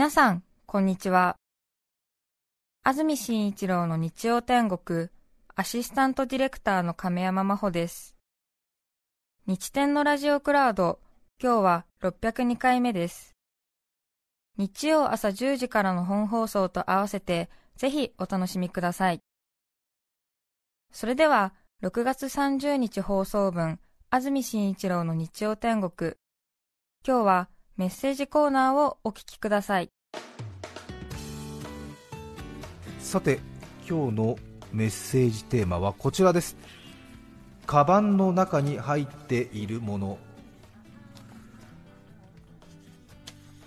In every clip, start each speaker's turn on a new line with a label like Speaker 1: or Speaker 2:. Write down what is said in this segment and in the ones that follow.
Speaker 1: 皆さん、こんにちは。安住紳一郎の日曜天国、アシスタントディレクターの亀山真帆です。日天のラジオクラウド、今日は602回目です。日曜朝10時からの本放送と合わせて、ぜひお楽しみください。それでは、6月30日放送分、安住紳一郎の日曜天国。今日はメッセージコーナーをお聞きください。
Speaker 2: さて今日のメッセージテーマはこちらです。カバンの中に入っているもの。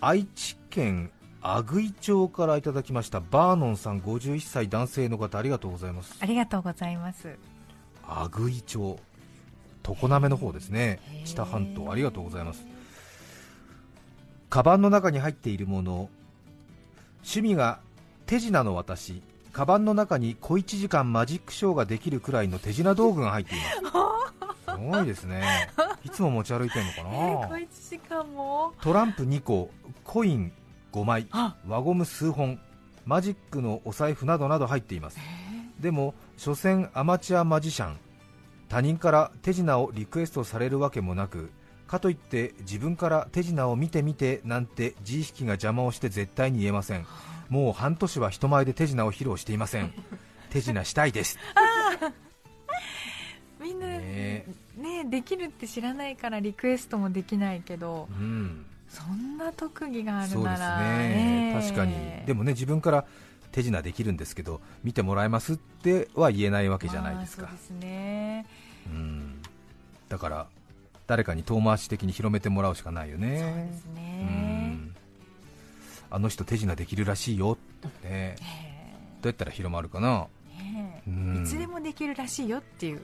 Speaker 2: 愛知県阿久井町からいただきました。バーノンさん51歳男性の方ありがとうございます。
Speaker 1: ありがとうございます。
Speaker 2: 阿久井町常滑の方ですね。知多半島ありがとうございますカバンの中に入っているもの。趣味が手品の私。カバンの中に小1時間マジックショーができるくらいの手品道具が入っています。すごいですね。いつも持ち歩いてるのかな、え
Speaker 1: ー、小1時間も？
Speaker 2: トランプ2個コイン5枚輪ゴム数本マジックのお財布などなど入っています、えー、でも所詮アマチュアマジシャン。他人から手品をリクエストされるわけもなくかといって自分から手品を見てみてなんて自意識が邪魔をして絶対に言えません。もう半年は人前で手品を披露していません。手品したいです。
Speaker 1: みんなねねできるって知らないからリクエストもできないけど、うん、そんな特技があるなら
Speaker 2: ね、ね、確かに。でもね自分から手品できるんですけど見てもらえますっては言えないわけじゃないですか、そうですね。うん。だから誰かに遠回し的に広めてもらうしかないよね、そうですね。あの人手品できるらしいよ。って。ね、どうやったら広まるかな、
Speaker 1: いつでもできるらしいよっていう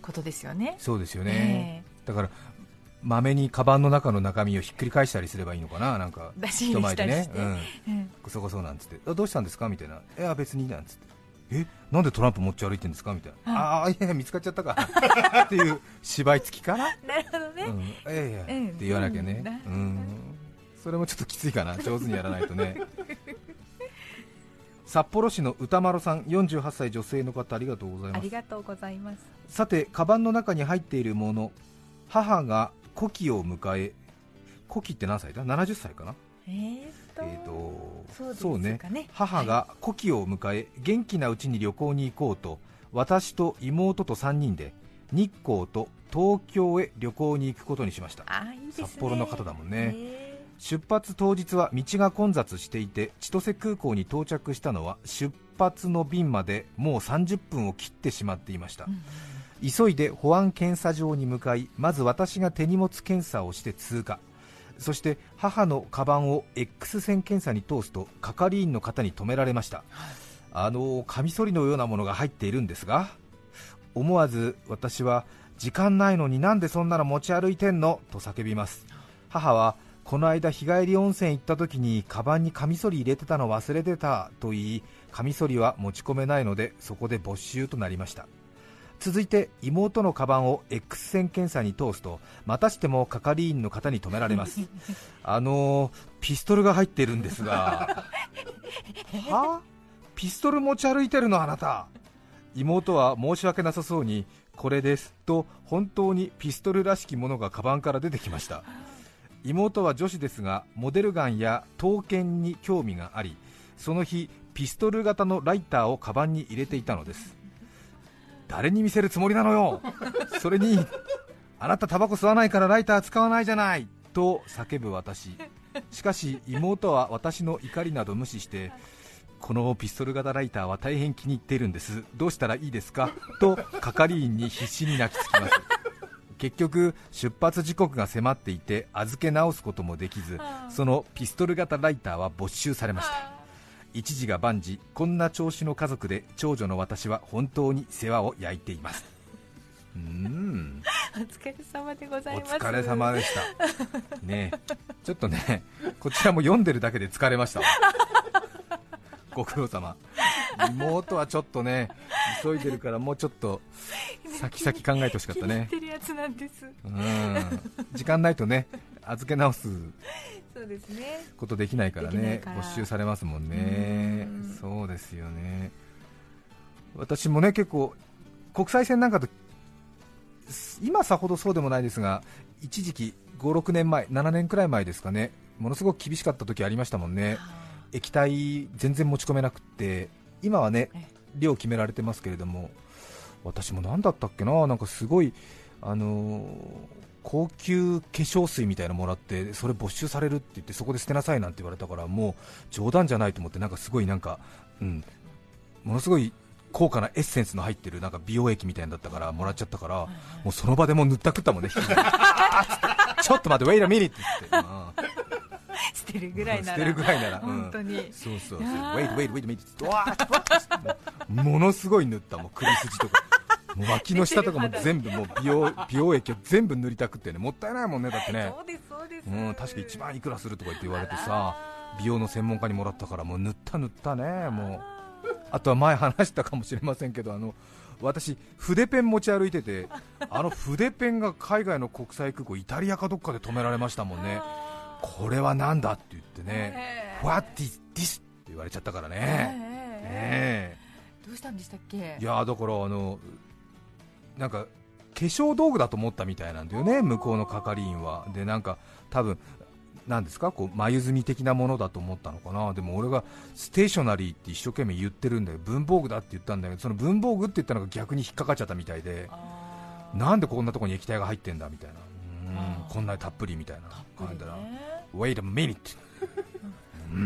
Speaker 1: ことですよね。
Speaker 2: そうですよね、だからまめにカバンの中の中身をひっくり返したりすればいいのかな、なんか
Speaker 1: 人前でね、
Speaker 2: うん、こそこそなんつって、どうしたんですか？みたいな、いや別になんつって、えなんでトランプ持ち歩いてるんですか？みたいな、ああいや見つかっちゃったか っていう芝居付きかな
Speaker 1: なるほどね、うん、
Speaker 2: ええって言わなきゃね、うん、それもちょっときついかな。上手にやらないとね。札幌市の歌丸さん48歳女性の方ありがとうございます。あ
Speaker 1: りがとうございます。
Speaker 2: さてカバンの中に入っているもの母が古希を迎え古希って何歳だ？70歳かな？えーえーとそうね、ね、母が古希を迎え元気なうちに旅行に行こうと私と妹と3人で日光と東京へ旅行に行くことにしました。札幌の方だもんね。出発当日は道が混雑していて千歳空港に到着したのは出発の便までもう30分を切ってしまっていました、うん。急いで保安検査場に向かいまず私が手荷物検査をして通過そして母のカバンを X 線検査に通すと係員の方に止められました、あのカミソリのようなものが入っているんですが思わず私は時間ないのになんでそんなの持ち歩いてんの？と叫びます。母はこの間日帰り温泉行った時にカバンにカミソリ入れてたの忘れてたと言いカミソリは持ち込めないのでそこで没収となりました。続いて妹のカバンを X 線検査に通すとまたしても係員の方に止められます。あのピストルが入っているんですが。は？ピストル持ち歩いてるのあなた。妹は申し訳なさそうにこれですと本当にピストルらしきものがカバンから出てきました。妹は女子ですがモデルガンや刀剣に興味がありその日ピストル型のライターをカバンに入れていたのです誰に見せるつもりなのよ。それにあなたタバコ吸わないからライター使わないじゃない。と叫ぶ私。しかし妹は私の怒りなど無視してこのピストル型ライターは大変気に入っているんです。どうしたらいいですか？と係員に必死に泣きつきます。結局出発時刻が迫っていて預け直すこともできずそのピストル型ライターは没収されました一時が万事こんな調子の家族で長女の私は本当に世話を焼いています。
Speaker 1: うん。お疲れ様でございます。
Speaker 2: お疲れ様でした。ねちょっとねこちらも読んでるだけで疲れましたご苦労様。妹はちょっとね急いでるからもうちょっと先々考えてほしかったね。
Speaker 1: うん。
Speaker 2: 時間ないとね預け直す
Speaker 1: そうですね。
Speaker 2: ことできないからね没収されますもんね。そうですよね。私もね結構国際線なんかと今さほどそうでもないですが一時期5、6年前、7年くらい前ですかねものすごく厳しかった時ありましたもんね、液体全然持ち込めなくて今はね量決められてますけれども私も何だったっけな、なんかすごい、あのー、高級化粧水みたいなのもらってそれ没収されるって言ってそこで捨てなさいなんて言われたからもう冗談じゃないと思ってなんかすごいなんか、うん、ものすごい高価なエッセンスの入ってるなんか美容液みたいなだったからもらっちゃったから、もうその場でも塗ったくったもんね、ちょっと待って、ウェイラミニって言って。
Speaker 1: 捨てるぐらいなら、
Speaker 2: 捨てるぐらいなら、
Speaker 1: 本当に、
Speaker 2: そうそうそう、ウェイト、ウェイト、ウェイト、ウェイト、わーものすごい塗った、もう首筋とか。もう脇の下とかも全部もう美容 美容液を全部塗りたくってねもったいないもんねだってね。
Speaker 1: そう
Speaker 2: ん確か1万いくらするとか言って言われてさ美容の専門家にもらったからもう塗った塗ったねもう。あとは前話したかもしれませんけどあの私、筆ペン持ち歩いてて、あの筆ペンが海外の国際空港、イタリアかどっかで止められましたもんね、これはなんだって言ってね、What is this? って言われちゃったからね、ね
Speaker 1: どうしたんでしたっけ？
Speaker 2: いやだからあのなんか化粧道具だと思ったみたいなんだよね、向こうの係員は。でなんか多分なんですか？こう眉墨的なものだと思ったのかな、でも俺がステーショナリーって一生懸命言ってるんだよ、文房具だって言ったんだけど、その文房具って言ったのが逆に引っかかっちゃったみたいで、なんでこんなところに液体が入ってんだみたいな、うんこんなにたっぷりみたいな。感じだな、Wait a minute! う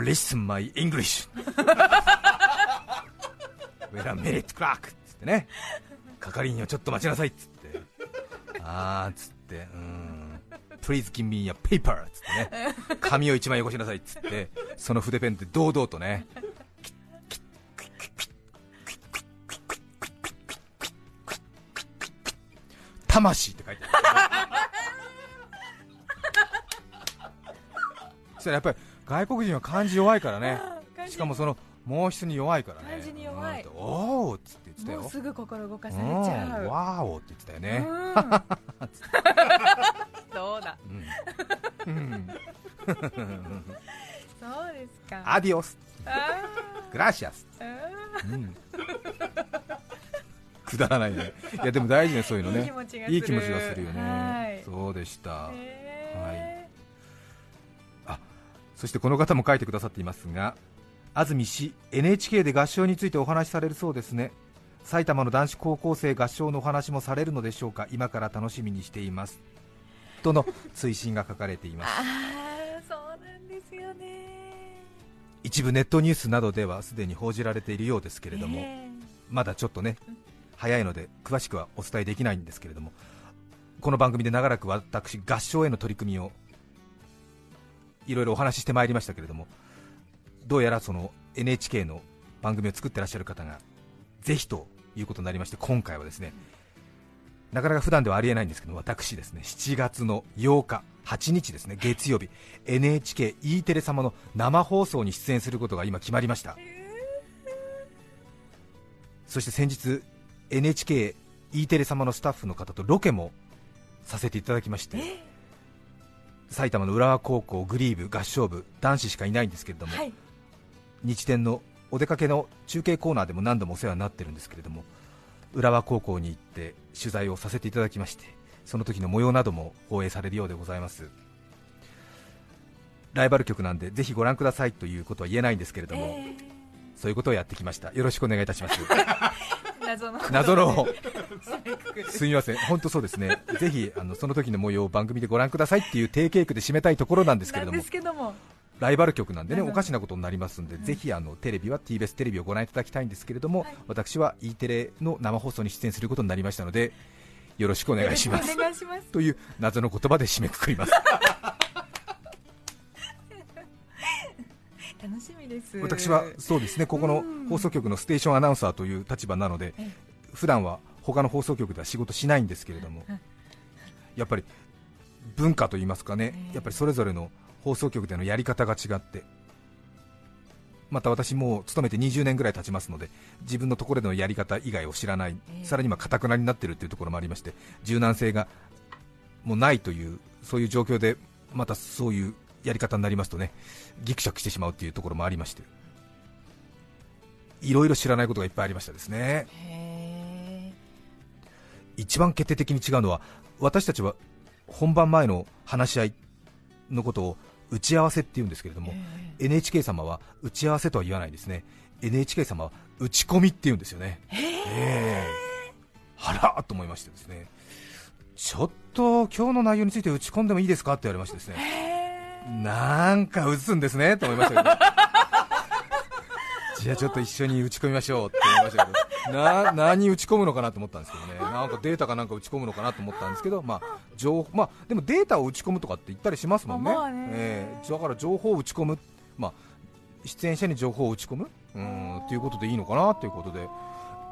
Speaker 2: ん。Listen my English! Wait a minute, clock! っつってね、係員をちょっと待ちなさいっつって、あーっつって。うん、Please give me a paper つってね、紙を1枚よこしなさいっつって、その筆ペンで堂々とね、魂って書いてある。そしたらやっぱり外国人は漢字弱いからね、しかもその毛筆に弱いからね、
Speaker 1: すぐ心動かされちゃう、
Speaker 2: わーおって言ってたよね、
Speaker 1: そうだ、うん、そうですか、
Speaker 2: アディオス、グラシアス、うん、くだらないね、いやでも大事ね、そういうのね、いい気持ちがする。よね、はい、そうでした。はい。あそしてこの方も書いてくださっていますが安住氏 NHK で合唱についてお話しされるそうですね埼玉の男子高校生合唱のお話もされるのでしょうか？今から楽しみにしています。との追伸が書かれています。あ
Speaker 1: そうなんですよね。
Speaker 2: 一部ネットニュースなどではすでに報じられているようですけれども、えー、まだちょっとね早いので詳しくはお伝えできないんですけれどもこの番組で長らく私合唱への取り組みをいろいろお話ししてまいりましたけれどもどうやらその NHK の番組を作ってらっしゃる方がぜひということになりまして今回はですねなかなか普段ではありえないんですけど私ですね7月の8日8日ですね月曜日 NHKE テレ様の生放送に出演することが今決まりました。そして先日 NHKE テレ様のスタッフの方とロケもさせていただきまして埼玉の浦和高校グリーブ合唱部男子しかいないんですけれども、はい。日天のお出かけの中継コーナーでも何度もお世話になってるんですけれども浦和高校に行って取材をさせていただきましてその時の模様なども放映されるようでございます。ライバル局なんでぜひご覧くださいということは言えないんですけれども、えー、そういうことをやってきました。よろしくお願いいたします。
Speaker 1: 謎の。
Speaker 2: 謎の。すみません。本当そうですね。ぜひあのその時の模様を番組でご覧くださいっていう定型句で締めたいところなんですけれどもライバル局なんでね、おかしなことになりますんで、ぜひあのテレビは TBS テレビをご覧いただきたいんですけれども、私は E テレの生放送に出演することになりましたので、よろしくお願いします。という謎の言葉で締めくくります。
Speaker 1: 楽しみです。
Speaker 2: 私はそうですねここの放送局のステーションアナウンサーという立場なので、普段は他の放送局では仕事しないんですけれども、やっぱり文化といいますかね、やっぱりそれぞれの放送局でのやり方が違って。また私も勤めて20年ぐらい経ちますので自分のところでのやり方以外を知らない、えー、さらにはかたくなになっているというところもありまして柔軟性がもないというそういう状況でまたそういうやり方になりますとねぎくしゃくしてしまうというところもありまして。いろいろ知らないことがいっぱいありましたですね。一番決定的に違うのは私たちは本番前の話し合いのことを打ち合わせって言うんですけれども、NHK 様は打ち合わせとは言わないですね。NHK 様は打ち込みって言うんですよね、えー、はらーと思いましてですね。ちょっと今日の内容について打ち込んでもいいですかって言われましてですね。なんか打つんですねと思いましたけど。じゃあちょっと一緒に打ち込みましょうって思いましたけど。な何打ち込むのかなと思ったんですけどねなんかデータかなんか打ち込むのかなと思ったんですけど、まあ情まあ、でもデータを打ち込むとかって言ったりしますもんね、ね。えー、だから情報を打ち込む、まあ、出演者に情報を打ち込む？うんっていうことでいいのかなということで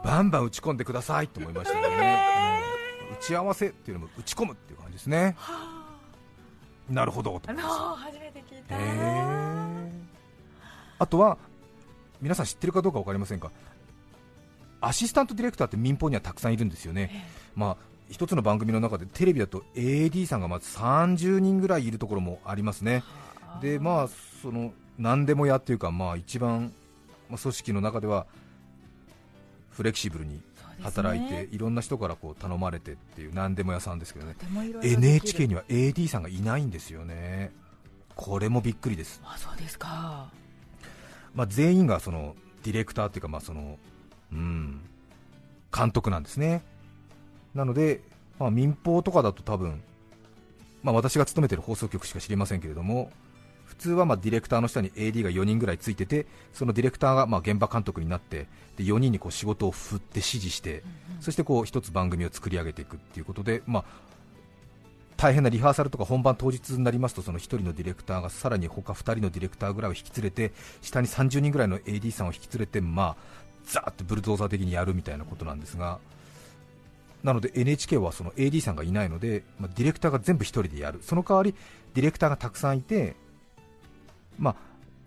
Speaker 2: バンバン打ち込んでくださいと思いましたよね、うん、打ち合わせっていうのも打ち込むっていう感じですね。なるほど。と
Speaker 1: 初めて聞いた、
Speaker 2: あとは皆さん知ってるかどうか分かりませんか？アシスタントディレクターって民放にはたくさんいるんですよね、まあ、一つの番組の中でテレビだと AD さんがまず30人ぐらいいるところもありますね、でまあその何でもやっていうか、まあ、一番、まあ、組織の中ではフレキシブルに働いて、ね、いろんな人からこう頼まれてっていう何でも屋さんですけどね。NHK には AD さんがいないんですよね。これもびっくりです。
Speaker 1: あそうですか、
Speaker 2: まあ、全員がそのディレクターっていうかまあそのうん。監督なんですね。なので、まあ、民放とかだと多分、まあ、私が勤めている放送局しか知りませんけれども普通はまディレクターの下に AD が4人ぐらいついててそのディレクターがま現場監督になってで4人にこう仕事を振って指示して、そしてこう1つ番組を作り上げていくっていうことで、まあ、大変なリハーサルとか本番当日になりますとその1人のディレクターがさらに他2人のディレクターぐらいを引き連れて下に30人ぐらいの AD さんを引き連れて、まあ、ザーッとブルドーザー的にやるみたいなことなんですが。なので NHK はその AD さんがいないので、まあ、ディレクターが全部1人でやる、その代わりディレクターがたくさんいて、まあ、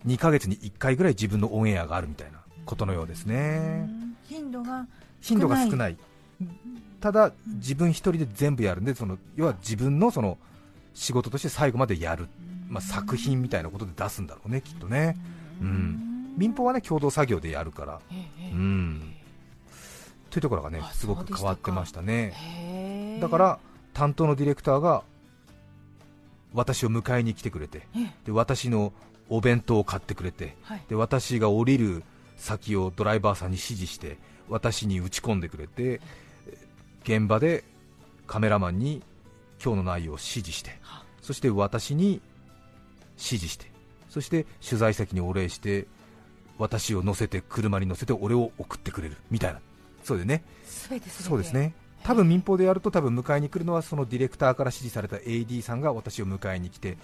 Speaker 2: 2ヶ月に1回ぐらい自分のオンエアがあるみたいなことのようですね。
Speaker 1: 頻度が
Speaker 2: 頻度が少ない、ただ自分1人で全部やるんで、その要は自分のその仕事として最後までやる、まあ、作品みたいなことで出すんだろうね、きっとね。うん、民放はね共同作業でやるから。うん。というところがねすごく変わってましたね。だから担当のディレクターが私を迎えに来てくれてで私のお弁当を買ってくれて、はい、で私が降りる先をドライバーさんに指示して私に打ち込んでくれて現場でカメラマンに今日の内容を指示してそして私に指示してそして取材先にお礼して私を乗せて車に乗せて俺を送ってくれる。みたいな。そうでね。そうですね。多分民放でやると多分迎えに来るのはそのディレクターから指示された AD さんが私を迎えに来て違う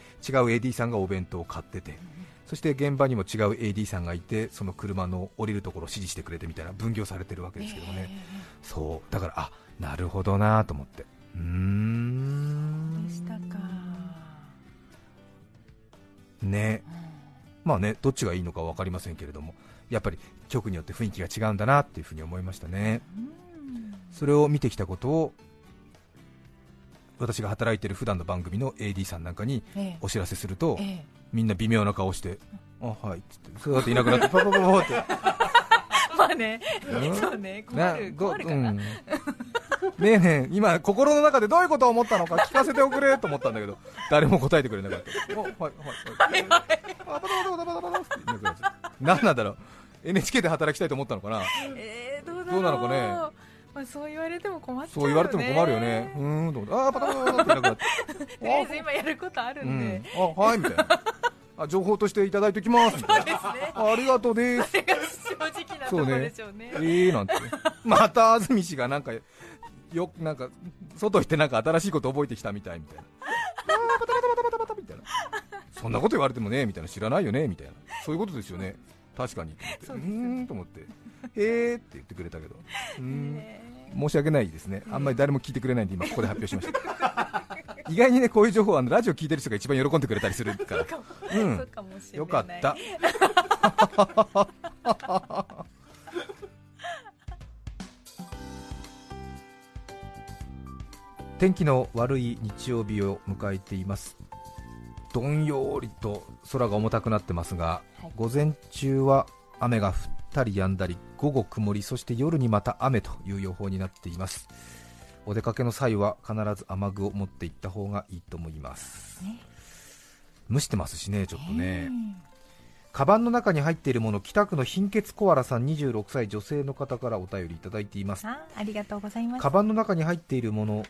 Speaker 2: AD さんがお弁当を買っててそして現場にも違う AD さんがいてその車の降りるところを指示してくれてみたいな分業されてるわけですけどもね、そう。だからあなるほどなと思って。うーん。
Speaker 1: でしたか。
Speaker 2: ね、まあねどっちがいいのか分かりませんけれどもやっぱり局によって雰囲気が違うんだなっていうふうに思いましたね、それを見てきたことを私が働いている普段の番組の AD さんなんかにお知らせすると、ええ、みんな微妙な顔して、あはいっつって、そうやっていなくなって、パパパパって。
Speaker 1: まあね、そうね、困る困るかな。うん、ね
Speaker 2: えねえ、今、心の中でどういうことを思ったのか聞かせておくれと思ったんだけど、誰も答えてくれなかった。はいはいはい。パタパタパタパタパタって何なんだろう、NHK で働きたいと思ったのかな、
Speaker 1: えー、どう
Speaker 2: どうなのかね。
Speaker 1: まあ、そう言われても困っちゃ
Speaker 2: う、ね、そう言われても困るよね。うん、と、ああ、パタパタパタってなくなって。
Speaker 1: とりあえず今やることあるんで。
Speaker 2: うん、あ、はい、みたいな。あ、情報としていただいておきます。
Speaker 1: そうですね。
Speaker 2: ありがとうです。
Speaker 1: 正直なところでしょうね。うね
Speaker 2: ええー、なんて。また安住氏がなんか、よ、なんか、外行ってなんか新しいこと覚えてきたみたいみたいな。あパタパタパタパタパタみたいな。そんなこと言われてもね、みたいな。知らないよね、みたいな。そういうことですよね。確かにうーんと思って、へーって言ってくれたけど、うん申し訳ないですね、あんまり誰も聞いてくれないんで、今、ここで発表しました。意外にねこういう情報はラジオ聞いてる人が一番喜んでくれたりするから、
Speaker 1: うん、
Speaker 2: よかった。天気の悪い日曜日を迎えています。どんよりと空が重たくなってますが、はい、午前中は雨が降ったり止んだり午後曇りそして夜にまた雨という予報になっています。お出かけの際は必ず雨具を持っていった方がいいと思います、ね、蒸してますしねちょっとね。カバンの中に入っているもの北区の貧血コアラさん26歳女性の方からお便りいただいています。
Speaker 1: ありがとうございます。
Speaker 2: カバンの中に入っているもの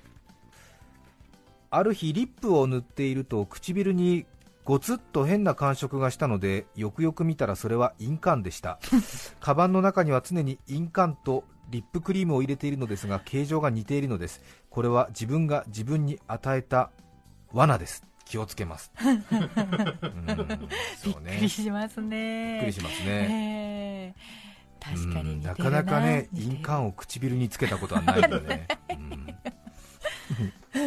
Speaker 2: ある日リップを塗っていると唇にゴツッと変な感触がしたのでよくよく見たらそれは印鑑でした。カバンの中には常に印鑑とリップクリームを入れているのですが形状が似ているのです。これは自分が自分に与えた罠です。気をつけます。う
Speaker 1: んびっくりしますね。
Speaker 2: びっくりしますね、えー、確かにな。かなかね印鑑を唇につけたことはないのでね、う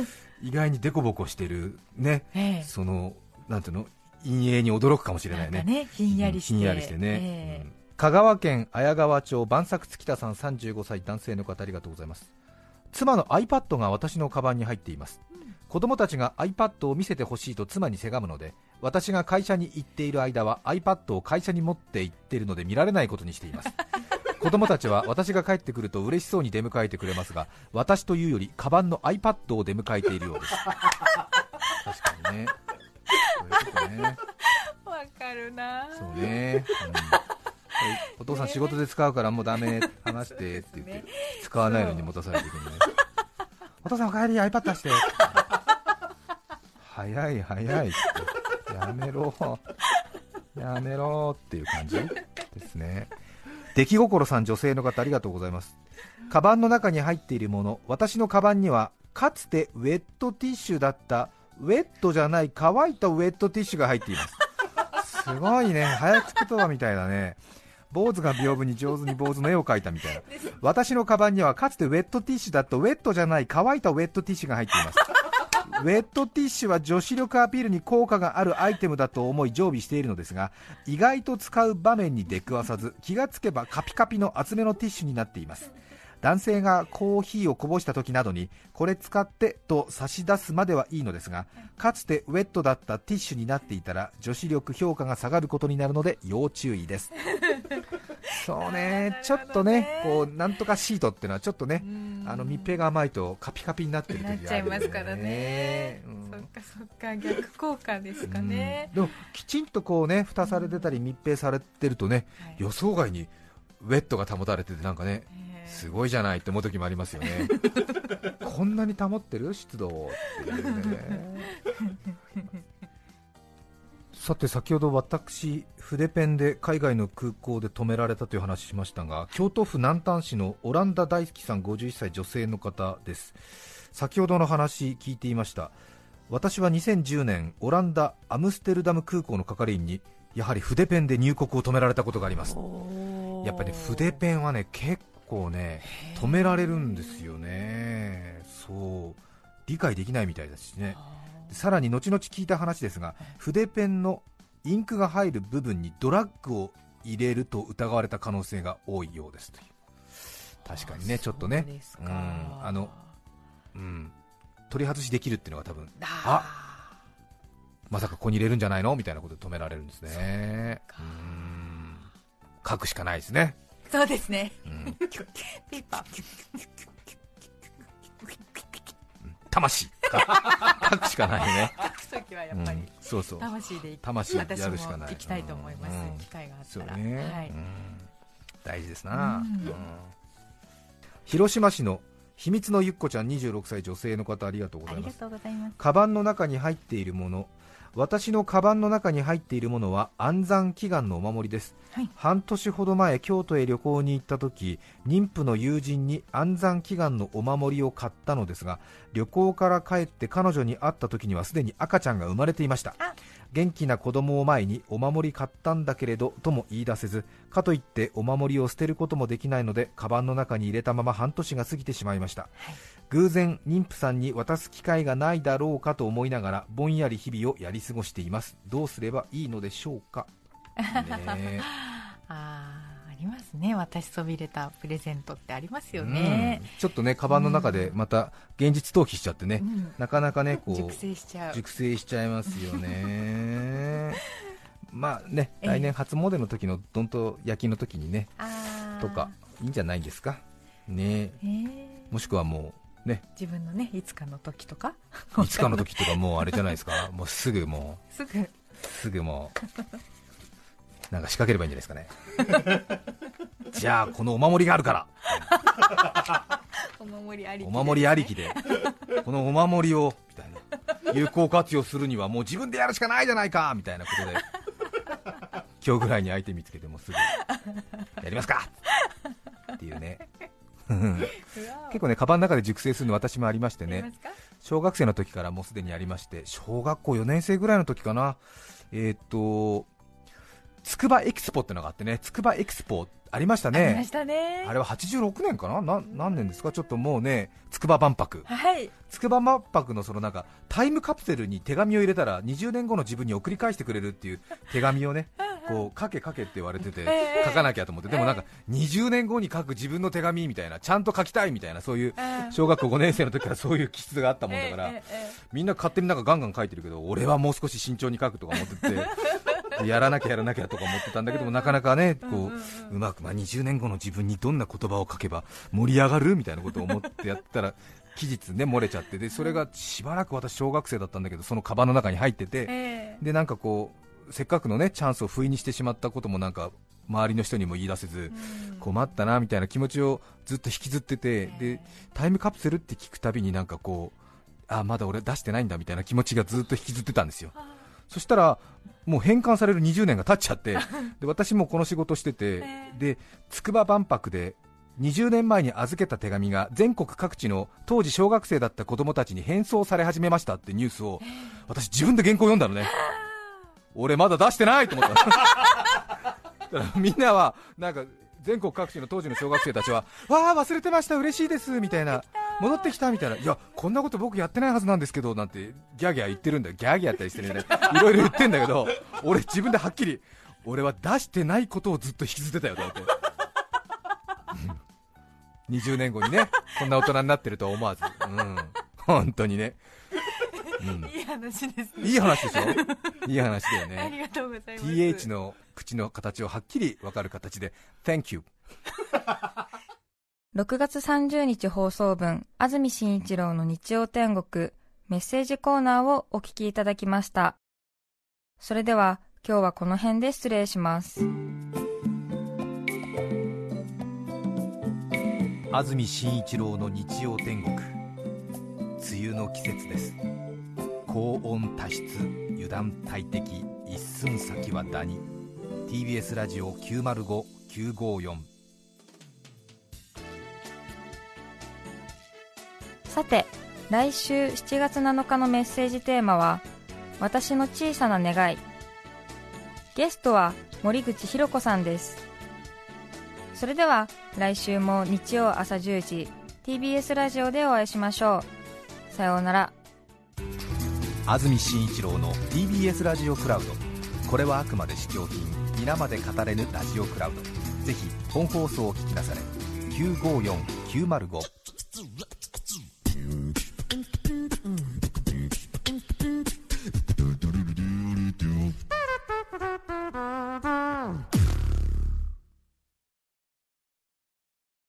Speaker 2: ん意外に凸凹してるね、えー、そのなんていうの？陰影に驚くかもしれないね、
Speaker 1: ねひんやりして,、
Speaker 2: ひんやりしてね、えーうん、香川県綾川町万作月田さん35歳男性の方ありがとうございます。妻の iPad が私のカバンに入っています、うん、子供たちが iPad を見せてほしいと妻にせがむので私が会社に行っている間は iPad を会社に持って行っているので見られないことにしています 子供たちは私が帰ってくると嬉しそうに出迎えてくれますが私というよりカバンの iPad を出迎えているようです。確かにね。そういうことね。
Speaker 1: わかるな。
Speaker 2: そうね、うん、お父さん仕事で使うからもうダメ。話してって言って、使わないのに持たされていくね。お父さんお帰り iPad 出して。早い早いって。やめろ。やめろっていう感じですね出来心さん女性の方ありがとうございます。カバンの中に入っているもの私のカバンにはかつてウェットティッシュだったウェットじゃない乾いたウェットティッシュが入っています。すごいね。早口言葉みたいだね。坊主が屏風に上手に坊主の絵を描いたみたいな。私のカバンにはかつてウェットティッシュだとウェットじゃない乾いたウェットティッシュが入っています。ウェットティッシュは女子力アピールに効果があるアイテムだと思い常備しているのですが意外と使う場面に出くわさず気がつけばカピカピの厚めのティッシュになっています。男性がコーヒーをこぼした時などにこれ使ってと差し出すまではいいのですがかつてウェットだったティッシュになっていたら女子力評価が下がることになるので要注意です。そうね。ちょっとねこうなんとかシートっていうのはちょっとねあの密閉が甘いとカピカピになってる時がある、ね、
Speaker 1: なっちゃいますからね、うん、そっかそっか逆効果ですかね、
Speaker 2: でもきちんとこうね蓋されてたり密閉されてるとね、はい、予想外にウェットが保たれててなんかね、すごいじゃないって思う時もありますよね。こんなに保ってる？湿度を。っていうねさて先ほど私筆ペンで海外の空港で止められたという話しましたが京都府南丹市のオランダ大好きさん51歳女性の方です。先ほどの話聞いていました。私は2010年オランダアムステルダム空港の係員にやはり筆ペンで入国を止められたことがあります。やっぱり、ね、筆ペンはね結構ね止められるんですよね。そう。理解できないみたいだしね。さらに後々聞いた話ですが筆ペンのインクが入る部分にドラッグを入れると疑われた可能性が多いようですという。確かにねちょっとね。うん。あのうん。取り外しできるっていうのが多分あまさかここに入れるんじゃないのみたいなことで止められるんですね。うん。書くしかないですね
Speaker 1: そうですね、うん、ピーパー。
Speaker 2: 魂。書くしかないね。
Speaker 1: 書くときはやっぱり、うん、
Speaker 2: そうそう。
Speaker 1: 魂で
Speaker 2: 魂やるしかない。
Speaker 1: 行きたいと思います、うん、機会があったら、ね。はい、
Speaker 2: 大事ですな、広島市の秘密のゆっこちゃん26歳女性の方ありがとうございます。カバンの中に入っているもの私のカバンの中に入っているものは安産祈願のお守りです、はい、半年ほど前京都へ旅行に行った時妊婦の友人に安産祈願のお守りを買ったのですが旅行から帰って彼女に会った時にはすでに赤ちゃんが生まれていました元気な子供を前にお守り買ったんだけれどとも言い出せずかといってお守りを捨てることもできないのでカバンの中に入れたまま半年が過ぎてしまいました、はい、偶然妊婦さんに渡す機会がないだろうかと思いながらぼんやり日々をやり過ごしています。どうすればいいのでしょうか、ね、
Speaker 1: あありますね。渡しそびれたプレゼントってありますよね、
Speaker 2: うん、ちょっとねカバンの中でまた現実逃避しちゃってね、うん、なかなかねこう
Speaker 1: 熟成しちゃう。
Speaker 2: 熟成しちゃいますよね。まあね来年初詣の時のどんと焼きの時にねとかいいんじゃないですか？ね、えー、もしくはもうね。
Speaker 1: 自分のねいつかの時とか？
Speaker 2: いつかの時とかもうあれじゃないですか？もうすぐも
Speaker 1: う。すぐ。
Speaker 2: すぐもうなんか仕掛ければいいんじゃないですかね。じゃあこのお守りがあるから。
Speaker 1: お守りありき、
Speaker 2: ね、お守りありきで。このお守りをみたいな。有効活用するにはもう自分でやるしかないじゃないかみたいなことで。今日ぐらいに相手見つけてもすぐやりますか。っていうね。結構ね、カバンの中で熟成するの私もありましてね、小学生の時からもうすでにありまして、小学校4年生ぐらいの時かな、えー、っと、つくばエキスポってのがあってね、つくばエキスポありましたね、
Speaker 1: あね。
Speaker 2: あれは86年かな？な、何年ですか、ちょっともうね、つくば万博、
Speaker 1: はい、
Speaker 2: つくば万博のそのなんかタイムカプセルに手紙を入れたら20年後の自分に送り返してくれるっていう手紙をね、こう書け書けって言われてて、書かなきゃと思って、でもなんか20年後に書く自分の手紙みたいな、ちゃんと書きたいみたいな、そういう小学校5年生の時からそういう気質があったもんだから、みんな勝手になんかガンガン書いてるけど、俺はもう少し慎重に書くとか思ってて。やらなきゃやらなきゃとか思ってたんだけども、なかなかね、こううまく、まあ、20年後の自分にどんな言葉を書けば盛り上がるみたいなことを思ってやったら、期日ね漏れちゃってでそれがしばらく私小学生だったんだけどそのカバンの中に入ってて、でなんかこうせっかくのねチャンスを不意にしてしまったこともなんか周りの人にも言い出せず、困ったなみたいな気持ちをずっと引きずってて、でタイムカプセルって聞くたびになんかこうあまだ俺出してないんだみたいな気持ちがずっと引きずってたんですよ。そしたらもう返還される20年が経っちゃって で私もこの仕事しててで筑波万博で20年前に預けた手紙が全国各地の当時小学生だった子供たちに返送され始めましたってニュースを私自分で原稿読んだのね。俺まだ出してないと思った。みんなはなんか全国各地の当時の小学生たちは わあ忘れてました嬉しいですみたいな。戻ってきたみたいな。いやこんなこと僕やってないはずなんですけどなんてギャギャ言ってるんだよ。ギャギャやったりしてね いろいろ言ってんだけど俺自分ではっきり俺は出してないことをずっと引きずってたよだって。20年後にねこんな大人になってるとは思わず、うん、本当にね、
Speaker 1: うん、いい話ですね。
Speaker 2: いい話でしょ？いい話だよね。
Speaker 1: ありがとうございます。
Speaker 2: TH の口の形をはっきり分かる形で。Thank you.
Speaker 1: 6月30日放送分安住紳一郎の日曜天国メッセージコーナーをお聞きいただきました。それでは今日はこの辺で失礼します。
Speaker 2: 安住紳一郎の日曜天国。梅雨の季節です。高温多湿油断大敵一寸先はダニ TBS ラジオ905954
Speaker 1: さて来週7月7日のメッセージテーマは「私の小さな願い」ゲストは森口博子さんです。それでは来週も日曜朝10時 TBS ラジオでお会いしましょう。さようなら。
Speaker 2: 安住紳一郎の TBS ラジオクラウド。これはあくまで試供品皆まで語れぬラジオクラウド。ぜひ本放送を聞きなされ。954905